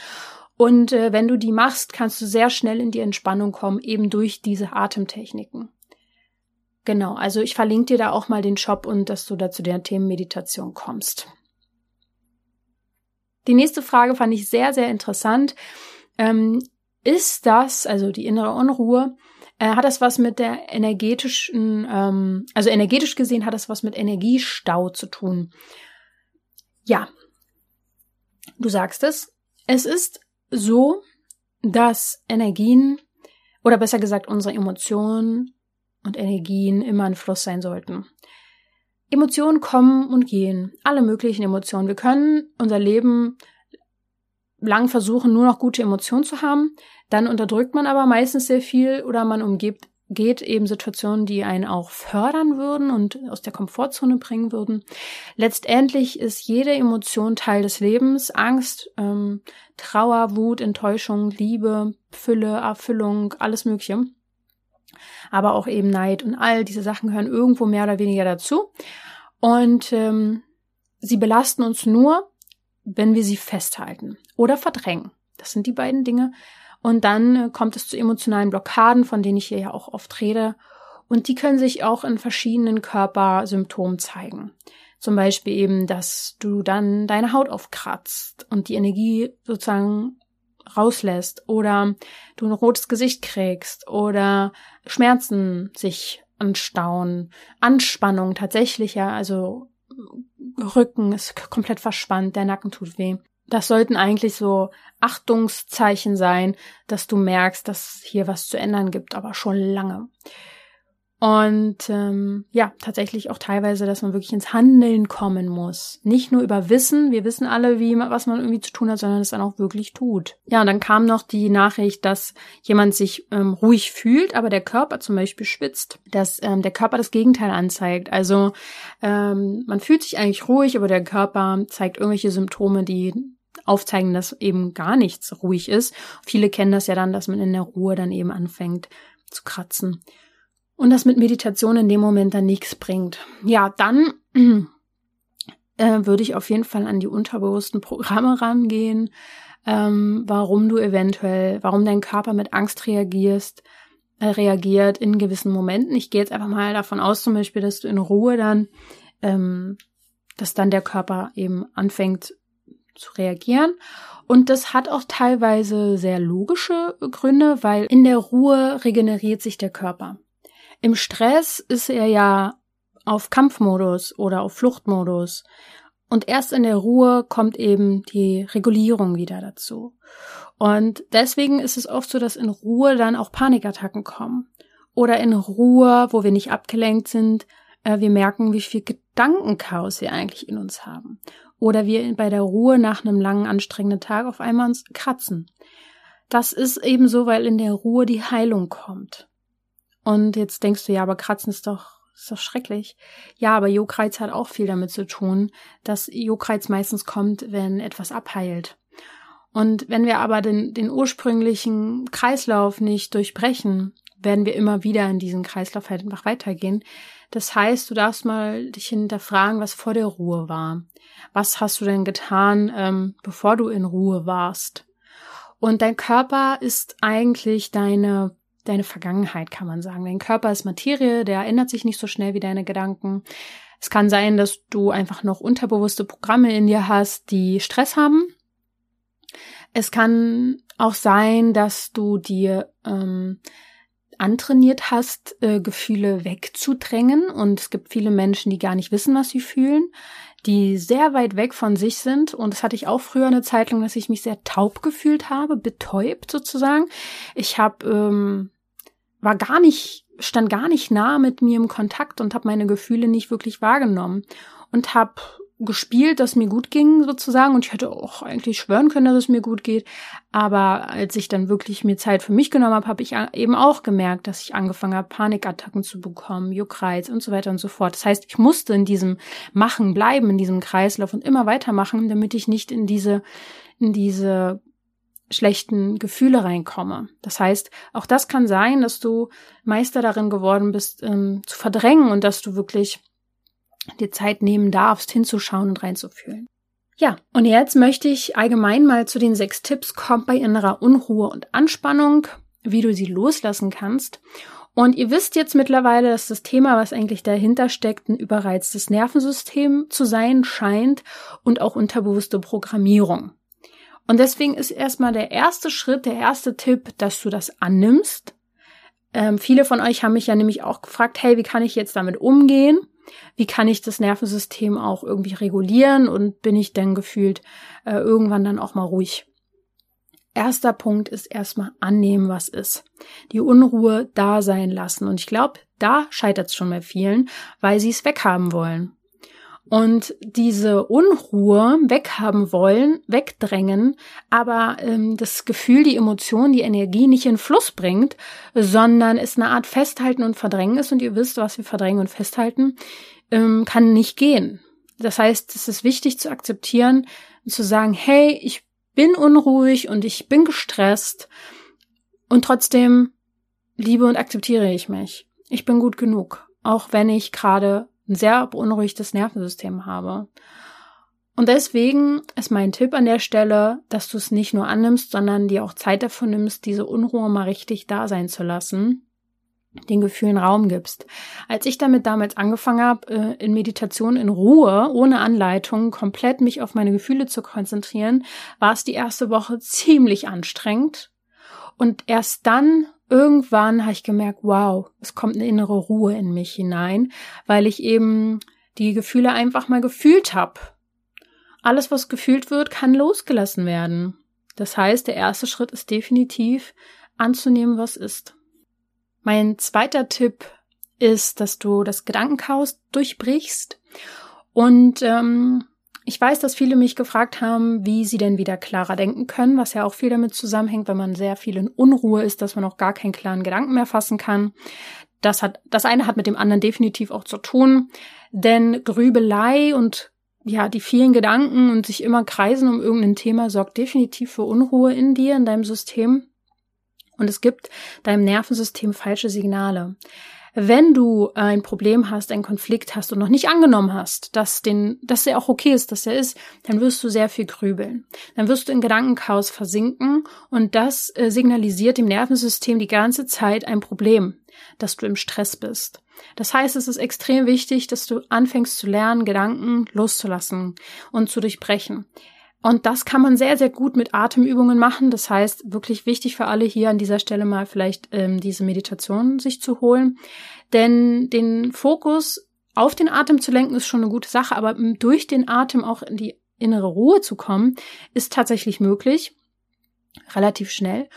Speaker 1: Und äh, wenn du die machst, kannst du sehr schnell in die Entspannung kommen, eben durch diese Atemtechniken. Genau, also ich verlinke dir da auch mal den Shop und dass du da zu der Themenmeditation kommst. Die nächste Frage fand ich sehr, sehr interessant. Ähm, ist das, also die innere Unruhe, äh, hat das was mit der energetischen, ähm, also energetisch gesehen hat das was mit Energiestau zu tun? Ja, du sagst es. Es ist so, dass Energien oder besser gesagt unsere Emotionen und Energien immer in Fluss sein sollten. Emotionen kommen und gehen, alle möglichen Emotionen. Wir können unser Leben lang versuchen, nur noch gute Emotionen zu haben, dann unterdrückt man aber meistens sehr viel oder man umgibt geht eben Situationen, die einen auch fördern würden und aus der Komfortzone bringen würden. Letztendlich ist jede Emotion Teil des Lebens. Angst, ähm, Trauer, Wut, Enttäuschung, Liebe, Fülle, Erfüllung, alles Mögliche aber auch eben Neid und all diese Sachen gehören irgendwo mehr oder weniger dazu. Und ähm, sie belasten uns nur, wenn wir sie festhalten oder verdrängen. Das sind die beiden Dinge. Und dann äh, kommt es zu emotionalen Blockaden, von denen ich hier ja auch oft rede. Und die können sich auch in verschiedenen Körpersymptomen zeigen. Zum Beispiel eben, dass du dann deine Haut aufkratzt und die Energie sozusagen rauslässt oder du ein rotes Gesicht kriegst oder Schmerzen sich anstauen, Anspannung tatsächlich, ja, also Rücken ist komplett verspannt, der Nacken tut weh. Das sollten eigentlich so Achtungszeichen sein, dass du merkst, dass hier was zu ändern gibt, aber schon lange. Und ähm, ja, tatsächlich auch teilweise, dass man wirklich ins Handeln kommen muss. Nicht nur über Wissen, wir wissen alle, wie was man irgendwie zu tun hat, sondern es dann auch wirklich tut. Ja, und dann kam noch die Nachricht, dass jemand sich ähm, ruhig fühlt, aber der Körper zum Beispiel schwitzt, dass ähm, der Körper das Gegenteil anzeigt. Also ähm, man fühlt sich eigentlich ruhig, aber der Körper zeigt irgendwelche Symptome, die aufzeigen, dass eben gar nichts ruhig ist. Viele kennen das ja dann, dass man in der Ruhe dann eben anfängt zu kratzen und das mit Meditation in dem Moment dann nichts bringt. Ja, dann äh, würde ich auf jeden Fall an die unterbewussten Programme rangehen, ähm, warum du eventuell, warum dein Körper mit Angst reagierst, äh, reagiert in gewissen Momenten. Ich gehe jetzt einfach mal davon aus, zum Beispiel, dass du in Ruhe dann, ähm, dass dann der Körper eben anfängt zu reagieren. Und das hat auch teilweise sehr logische Gründe, weil in der Ruhe regeneriert sich der Körper. Im Stress ist er ja auf Kampfmodus oder auf Fluchtmodus. Und erst in der Ruhe kommt eben die Regulierung wieder dazu. Und deswegen ist es oft so, dass in Ruhe dann auch Panikattacken kommen. Oder in Ruhe, wo wir nicht abgelenkt sind, äh, wir merken, wie viel Gedankenchaos wir eigentlich in uns haben. Oder wir bei der Ruhe nach einem langen, anstrengenden Tag auf einmal uns kratzen. Das ist eben so, weil in der Ruhe die Heilung kommt. Und jetzt denkst du, ja, aber Kratzen ist doch, ist doch schrecklich. Ja, aber Juckreiz hat auch viel damit zu tun, dass Juckreiz meistens kommt, wenn etwas abheilt. Und wenn wir aber den, den ursprünglichen Kreislauf nicht durchbrechen, werden wir immer wieder in diesen Kreislauf halt einfach weitergehen. Das heißt, du darfst mal dich hinterfragen, was vor der Ruhe war. Was hast du denn getan, ähm, bevor du in Ruhe warst? Und dein Körper ist eigentlich deine deine Vergangenheit, kann man sagen. Dein Körper ist Materie, der ändert sich nicht so schnell wie deine Gedanken. Es kann sein, dass du einfach noch unterbewusste Programme in dir hast, die Stress haben. Es kann auch sein, dass du dir ähm, antrainiert hast, äh, Gefühle wegzudrängen. Und es gibt viele Menschen, die gar nicht wissen, was sie fühlen, die sehr weit weg von sich sind. Und das hatte ich auch früher eine Zeit lang, dass ich mich sehr taub gefühlt habe, betäubt sozusagen. Ich habe ähm, war gar nicht, stand gar nicht nah mit mir im Kontakt und habe meine Gefühle nicht wirklich wahrgenommen und habe gespielt, dass mir gut ging sozusagen und ich hätte auch eigentlich schwören können, dass es mir gut geht, aber als ich dann wirklich mir Zeit für mich genommen habe, habe ich eben auch gemerkt, dass ich angefangen habe, Panikattacken zu bekommen, Juckreiz und so weiter und so fort. Das heißt, ich musste in diesem Machen bleiben, in diesem Kreislauf und immer weitermachen, damit ich nicht in diese in diese schlechten Gefühle reinkomme. Das heißt, auch das kann sein, dass du Meister darin geworden bist, ähm, zu verdrängen und dass du wirklich dir Zeit nehmen darfst, hinzuschauen und reinzufühlen. Ja, und jetzt möchte ich allgemein mal zu den sechs Tipps kommen bei innerer Unruhe und Anspannung, wie du sie loslassen kannst. Und ihr wisst jetzt mittlerweile, dass das Thema, was eigentlich dahinter steckt, ein überreiztes Nervensystem zu sein scheint und auch unterbewusste Programmierung. Und deswegen ist erstmal der erste Schritt, der erste Tipp, dass du das annimmst. Ähm, viele von euch haben mich ja nämlich auch gefragt, hey, wie kann ich jetzt damit umgehen? Wie kann ich das Nervensystem auch irgendwie regulieren und bin ich denn gefühlt äh, irgendwann dann auch mal ruhig? erster Punkt ist erstmal annehmen, was ist. Die Unruhe da sein lassen. Und ich glaube, da scheitert es schon bei vielen, weil sie es weghaben wollen. Und diese Unruhe weghaben wollen, wegdrängen, aber ähm, das Gefühl, die Emotion, die Energie nicht in Fluss bringt, sondern es eine Art Festhalten und Verdrängen ist. Und ihr wisst, was wir verdrängen und festhalten, ähm, kann nicht gehen. Das heißt, es ist wichtig zu akzeptieren, zu sagen, hey, ich bin unruhig und ich bin gestresst und trotzdem liebe und akzeptiere ich mich. Ich bin gut genug, auch wenn ich gerade ein sehr beunruhigtes Nervensystem habe. Und deswegen ist mein Tipp an der Stelle, dass du es nicht nur annimmst, sondern dir auch Zeit dafür nimmst, diese Unruhe mal richtig da sein zu lassen, den Gefühlen Raum gibst. Als ich damit damals angefangen habe, äh, in Meditation in Ruhe, ohne Anleitung, komplett mich auf meine Gefühle zu konzentrieren, war es die erste Woche ziemlich anstrengend. Und erst dann irgendwann habe ich gemerkt, wow, es kommt eine innere Ruhe in mich hinein, weil ich eben die Gefühle einfach mal gefühlt habe. Alles, was gefühlt wird, kann losgelassen werden. Das heißt, der erste Schritt ist definitiv anzunehmen, was ist. Mein zweiter Tipp ist, dass du das Gedankenchaos durchbrichst und ähm, ich weiß, dass viele mich gefragt haben, wie sie denn wieder klarer denken können, was ja auch viel damit zusammenhängt, wenn man sehr viel in Unruhe ist, dass man auch gar keinen klaren Gedanken mehr fassen kann. Das hat, das eine hat mit dem anderen definitiv auch zu tun, denn Grübelei und ja, die vielen Gedanken und sich immer kreisen um irgendein Thema sorgt definitiv für Unruhe in dir, in deinem System. Und es gibt deinem Nervensystem falsche Signale. Wenn du ein Problem hast, einen Konflikt hast und noch nicht angenommen hast, dass den, dass der auch okay ist, dass er ist, dann wirst du sehr viel grübeln. Dann wirst du in Gedankenchaos versinken und das äh, signalisiert dem Nervensystem die ganze Zeit ein Problem, dass du im Stress bist. Das heißt, es ist extrem wichtig, dass du anfängst zu lernen, Gedanken loszulassen und zu durchbrechen. Und das kann man sehr, sehr gut mit Atemübungen machen. Das heißt, wirklich wichtig für alle hier an dieser Stelle mal vielleicht ähm, diese Meditation sich zu holen. Denn den Fokus auf den Atem zu lenken ist schon eine gute Sache, aber durch den Atem auch in die innere Ruhe zu kommen, ist tatsächlich möglich. Relativ schnell.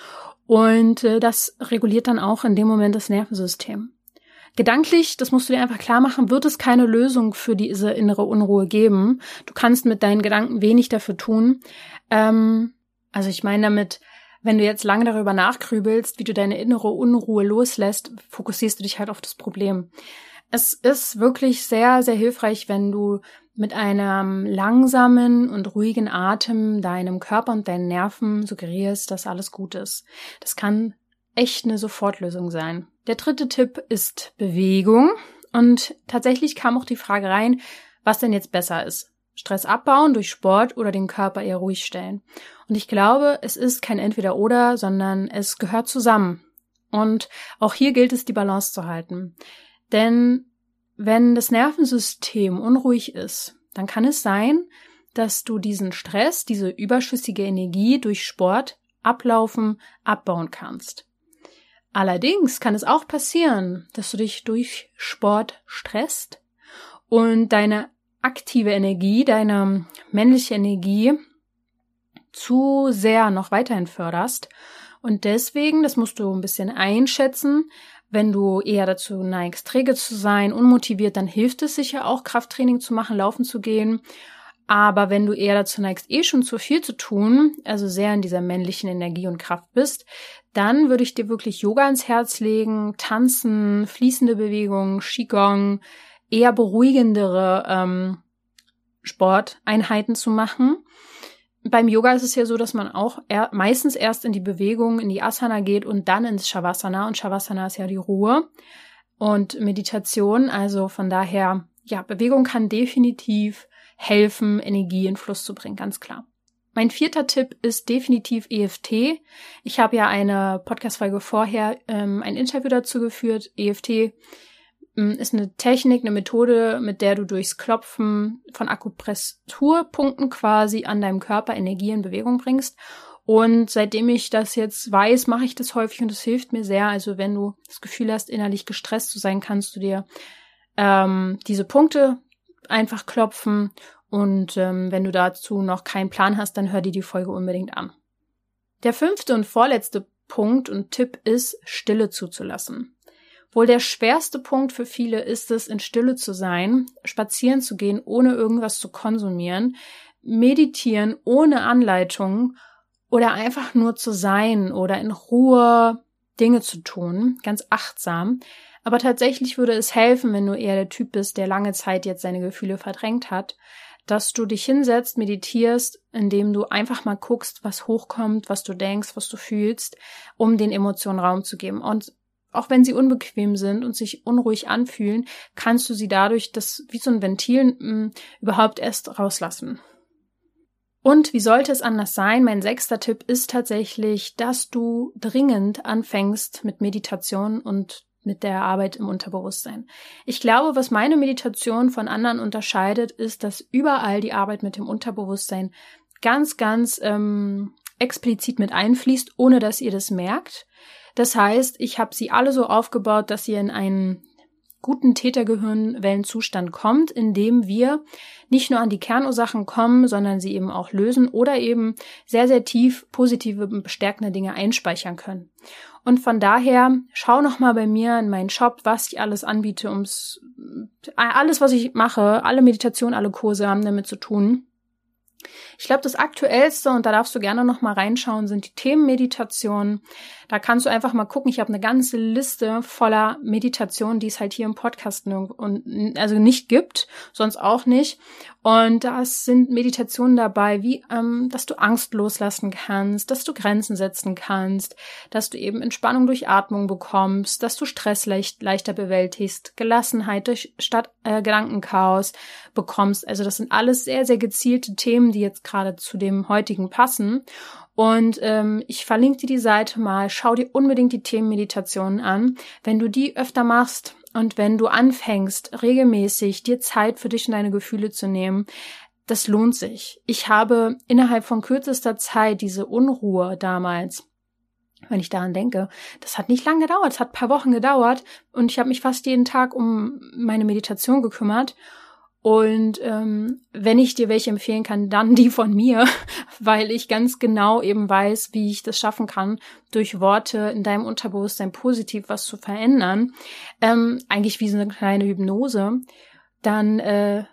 Speaker 1: Und äh, das reguliert dann auch in dem Moment das Nervensystem. Gedanklich, das musst du dir einfach klar machen, wird es keine Lösung für diese innere Unruhe geben. Du kannst mit deinen Gedanken wenig dafür tun. Ähm, also ich meine damit, wenn du jetzt lange darüber nachgrübelst, wie du deine innere Unruhe loslässt, fokussierst du dich halt auf das Problem. Es ist wirklich sehr, sehr hilfreich, wenn du mit einem langsamen und ruhigen Atem deinem Körper und deinen Nerven suggerierst, dass alles gut ist. Das kann echt eine Sofortlösung sein. Der dritte Tipp ist Bewegung. Und tatsächlich kam auch die Frage rein, was denn jetzt besser ist. Stress abbauen durch Sport oder den Körper eher ruhig stellen. Und ich glaube, es ist kein Entweder-Oder, sondern es gehört zusammen. Und auch hier gilt es, die Balance zu halten. Denn wenn das Nervensystem unruhig ist, dann kann es sein, dass du diesen Stress, diese überschüssige Energie durch Sport ablaufen, abbauen kannst. Allerdings kann es auch passieren, dass du dich durch Sport stresst und deine aktive Energie, deine männliche Energie zu sehr noch weiterhin förderst. Und deswegen, das musst du ein bisschen einschätzen, wenn du eher dazu neigst, träge zu sein, unmotiviert, dann hilft es sicher auch, Krafttraining zu machen, laufen zu gehen. Aber wenn du eher dazu neigst, eh schon zu viel zu tun, also sehr in dieser männlichen Energie und Kraft bist, dann würde ich dir wirklich Yoga ans Herz legen, Tanzen, fließende Bewegungen, Qigong, eher beruhigendere ähm, Sporteinheiten zu machen. Beim Yoga ist es ja so, dass man auch er meistens erst in die Bewegung, in die Asana geht und dann ins Shavasana. Und Shavasana ist ja die Ruhe und Meditation. Also von daher, ja, Bewegung kann definitiv helfen, Energie in Fluss zu bringen, ganz klar. Mein vierter Tipp ist definitiv EFT. Ich habe ja eine Podcast-Folge vorher ähm, ein Interview dazu geführt. EFT ähm, ist eine Technik, eine Methode, mit der du durchs Klopfen von Akupressurpunkten quasi an deinem Körper Energie in Bewegung bringst. Und seitdem ich das jetzt weiß, mache ich das häufig und es hilft mir sehr. Also wenn du das Gefühl hast, innerlich gestresst zu sein, kannst du dir ähm, diese Punkte einfach klopfen und ähm, wenn du dazu noch keinen Plan hast, dann hör dir die Folge unbedingt an. Der fünfte und vorletzte Punkt und Tipp ist, Stille zuzulassen. Wohl der schwerste Punkt für viele ist es, in Stille zu sein, spazieren zu gehen, ohne irgendwas zu konsumieren, meditieren ohne Anleitung oder einfach nur zu sein oder in Ruhe Dinge zu tun, ganz achtsam. Aber tatsächlich würde es helfen, wenn du eher der Typ bist, der lange Zeit jetzt seine Gefühle verdrängt hat, dass du dich hinsetzt, meditierst, indem du einfach mal guckst, was hochkommt, was du denkst, was du fühlst, um den Emotionen Raum zu geben. Und auch wenn sie unbequem sind und sich unruhig anfühlen, kannst du sie dadurch, das wie so ein Ventil, mh, mm, überhaupt erst rauslassen. Und wie sollte es anders sein? Mein sechster Tipp ist tatsächlich, dass du dringend anfängst mit Meditation und mit der Arbeit im Unterbewusstsein. Ich glaube, was meine Meditation von anderen unterscheidet, ist, dass überall die Arbeit mit dem Unterbewusstsein ganz, ganz ähm, explizit mit einfließt, ohne dass ihr das merkt. Das heißt, ich habe sie alle so aufgebaut, dass ihr in einen guten Tätergehirnwellenzustand kommt, indem wir nicht nur an die Kernursachen kommen, sondern sie eben auch lösen oder eben sehr, sehr tief positive, bestärkende Dinge einspeichern können. Und von daher schau noch mal bei mir in meinen Shop, was ich alles anbiete, ums alles, was ich mache, alle Meditationen, alle Kurse haben damit zu tun. Ich glaube, das aktuellste, und da darfst du gerne noch mal reinschauen, sind die Themenmeditationen. Da kannst du einfach mal gucken. Ich habe eine ganze Liste voller Meditationen, die es halt hier im Podcast und also nicht gibt, sonst auch nicht. Und das sind Meditationen dabei, wie ähm, dass du Angst loslassen kannst, dass du Grenzen setzen kannst, dass du eben Entspannung durch Atmung bekommst, dass du Stress leicht, leichter bewältigst, Gelassenheit durch statt äh, Gedankenchaos bekommst. Also das sind alles sehr sehr gezielte Themen, die jetzt gerade zu dem heutigen passen. Und ähm, ich verlinke dir die Seite mal. Schau dir unbedingt die Themenmeditationen an. Wenn du die öfter machst und wenn du anfängst, regelmäßig dir Zeit für dich und deine Gefühle zu nehmen, das lohnt sich. Ich habe innerhalb von kürzester Zeit diese Unruhe damals wenn ich daran denke, das hat nicht lange gedauert, es hat paar Wochen gedauert und ich habe mich fast jeden Tag um meine Meditation gekümmert und ähm, wenn ich dir welche empfehlen kann, dann die von mir, weil ich ganz genau eben weiß, wie ich das schaffen kann, durch Worte in deinem Unterbewusstsein positiv was zu verändern. Ähm, eigentlich wie so eine kleine Hypnose. Dann, äh,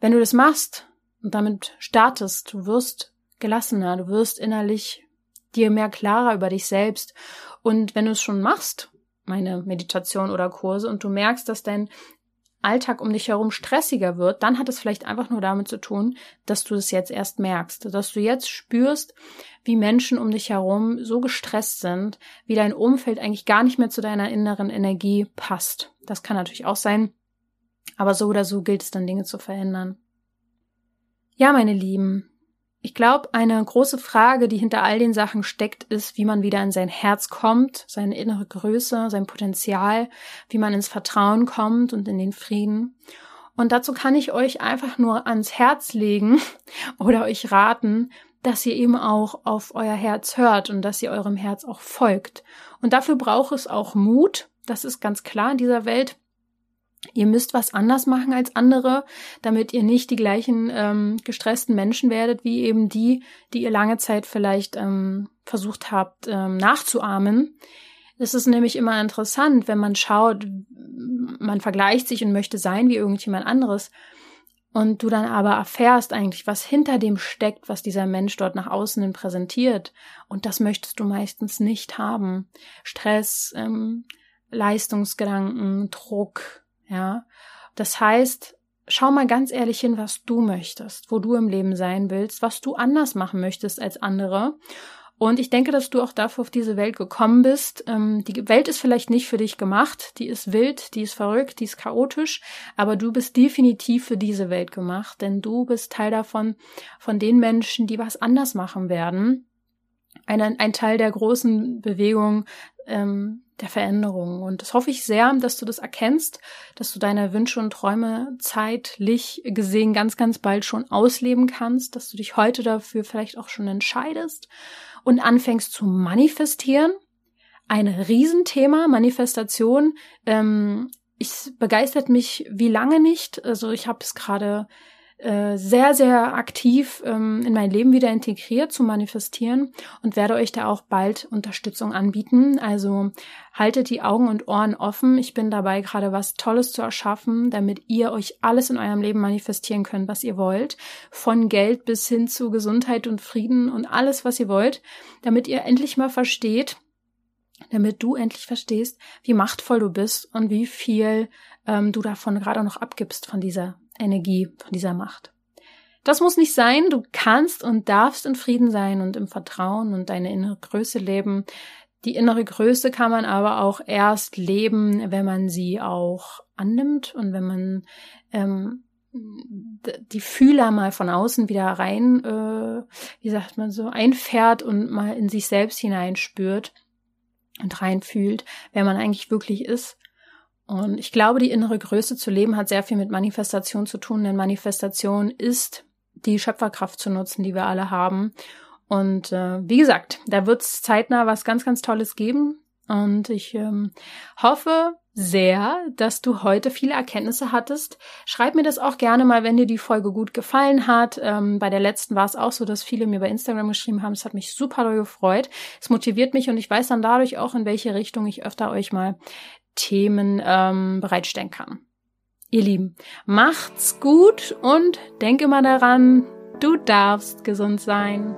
Speaker 1: wenn du das machst und damit startest, du wirst gelassener, du wirst innerlich dir mehr klarer über dich selbst. Und wenn du es schon machst, meine Meditation oder Kurse, und du merkst, dass dein Alltag um dich herum stressiger wird, dann hat es vielleicht einfach nur damit zu tun, dass du es jetzt erst merkst, dass du jetzt spürst, wie Menschen um dich herum so gestresst sind, wie dein Umfeld eigentlich gar nicht mehr zu deiner inneren Energie passt. Das kann natürlich auch sein, aber so oder so gilt es dann Dinge zu verändern. Ja, meine Lieben, ich glaube, eine große Frage, die hinter all den Sachen steckt, ist, wie man wieder in sein Herz kommt, seine innere Größe, sein Potenzial, wie man ins Vertrauen kommt und in den Frieden. Und dazu kann ich euch einfach nur ans Herz legen oder euch raten, dass ihr eben auch auf euer Herz hört und dass ihr eurem Herz auch folgt. Und dafür braucht es auch Mut. Das ist ganz klar in dieser Welt. Ihr müsst was anders machen als andere, damit ihr nicht die gleichen ähm, gestressten Menschen werdet, wie eben die, die ihr lange Zeit vielleicht ähm, versucht habt ähm, nachzuahmen. Es ist nämlich immer interessant, wenn man schaut, man vergleicht sich und möchte sein wie irgendjemand anderes. Und du dann aber erfährst eigentlich, was hinter dem steckt, was dieser Mensch dort nach außen hin präsentiert. Und das möchtest du meistens nicht haben. Stress, ähm, Leistungsgedanken, Druck, ja, das heißt, schau mal ganz ehrlich hin, was du möchtest, wo du im Leben sein willst, was du anders machen möchtest als andere. Und ich denke, dass du auch dafür auf diese Welt gekommen bist. Ähm, die Welt ist vielleicht nicht für dich gemacht. Die ist wild, die ist verrückt, die ist chaotisch. Aber du bist definitiv für diese Welt gemacht, denn du bist Teil davon, von den Menschen, die was anders machen werden. Ein, ein Teil der großen Bewegung, ähm, der Veränderung. Und das hoffe ich sehr, dass du das erkennst, dass du deine Wünsche und Träume zeitlich gesehen ganz, ganz bald schon ausleben kannst, dass du dich heute dafür vielleicht auch schon entscheidest und anfängst zu manifestieren. Ein Riesenthema, Manifestation. Ähm, ich begeistert mich wie lange nicht. Also ich habe es gerade äh, sehr, sehr aktiv ähm, in mein Leben wieder integriert zu manifestieren und werde euch da auch bald Unterstützung anbieten. Also haltet die Augen und Ohren offen. Ich bin dabei, gerade was Tolles zu erschaffen, damit ihr euch alles in eurem Leben manifestieren könnt, was ihr wollt. Von Geld bis hin zu Gesundheit und Frieden und alles, was ihr wollt, damit ihr endlich mal versteht, damit du endlich verstehst, wie machtvoll du bist und wie viel ähm, du davon gerade noch abgibst von dieser Energie, von dieser Macht. Das muss nicht sein. Du kannst und darfst in Frieden sein und im Vertrauen und deine innere Größe leben. Die innere Größe kann man aber auch erst leben, wenn man sie auch annimmt und wenn man ähm, die Fühler mal von außen wieder rein, äh, wie sagt man so, einfährt und mal in sich selbst hineinspürt und reinfühlt, wer man eigentlich wirklich ist. Und ich glaube, die innere Größe zu leben hat sehr viel mit Manifestation zu tun, denn Manifestation ist die Schöpferkraft zu nutzen, die wir alle haben. Und äh, wie gesagt, da wird es zeitnah was ganz, ganz Tolles geben. Und ich ähm, hoffe sehr, dass du heute viele Erkenntnisse hattest. Schreib mir das auch gerne mal, wenn dir die Folge gut gefallen hat. Ähm, bei der letzten war es auch so, dass viele mir bei Instagram geschrieben haben. Es hat mich super doll gefreut. Es motiviert mich und ich weiß dann dadurch auch, in welche Richtung ich öfter euch mal Themen ähm, bereitstellen kann. Ihr Lieben, macht's gut und denk immer daran, du darfst gesund sein.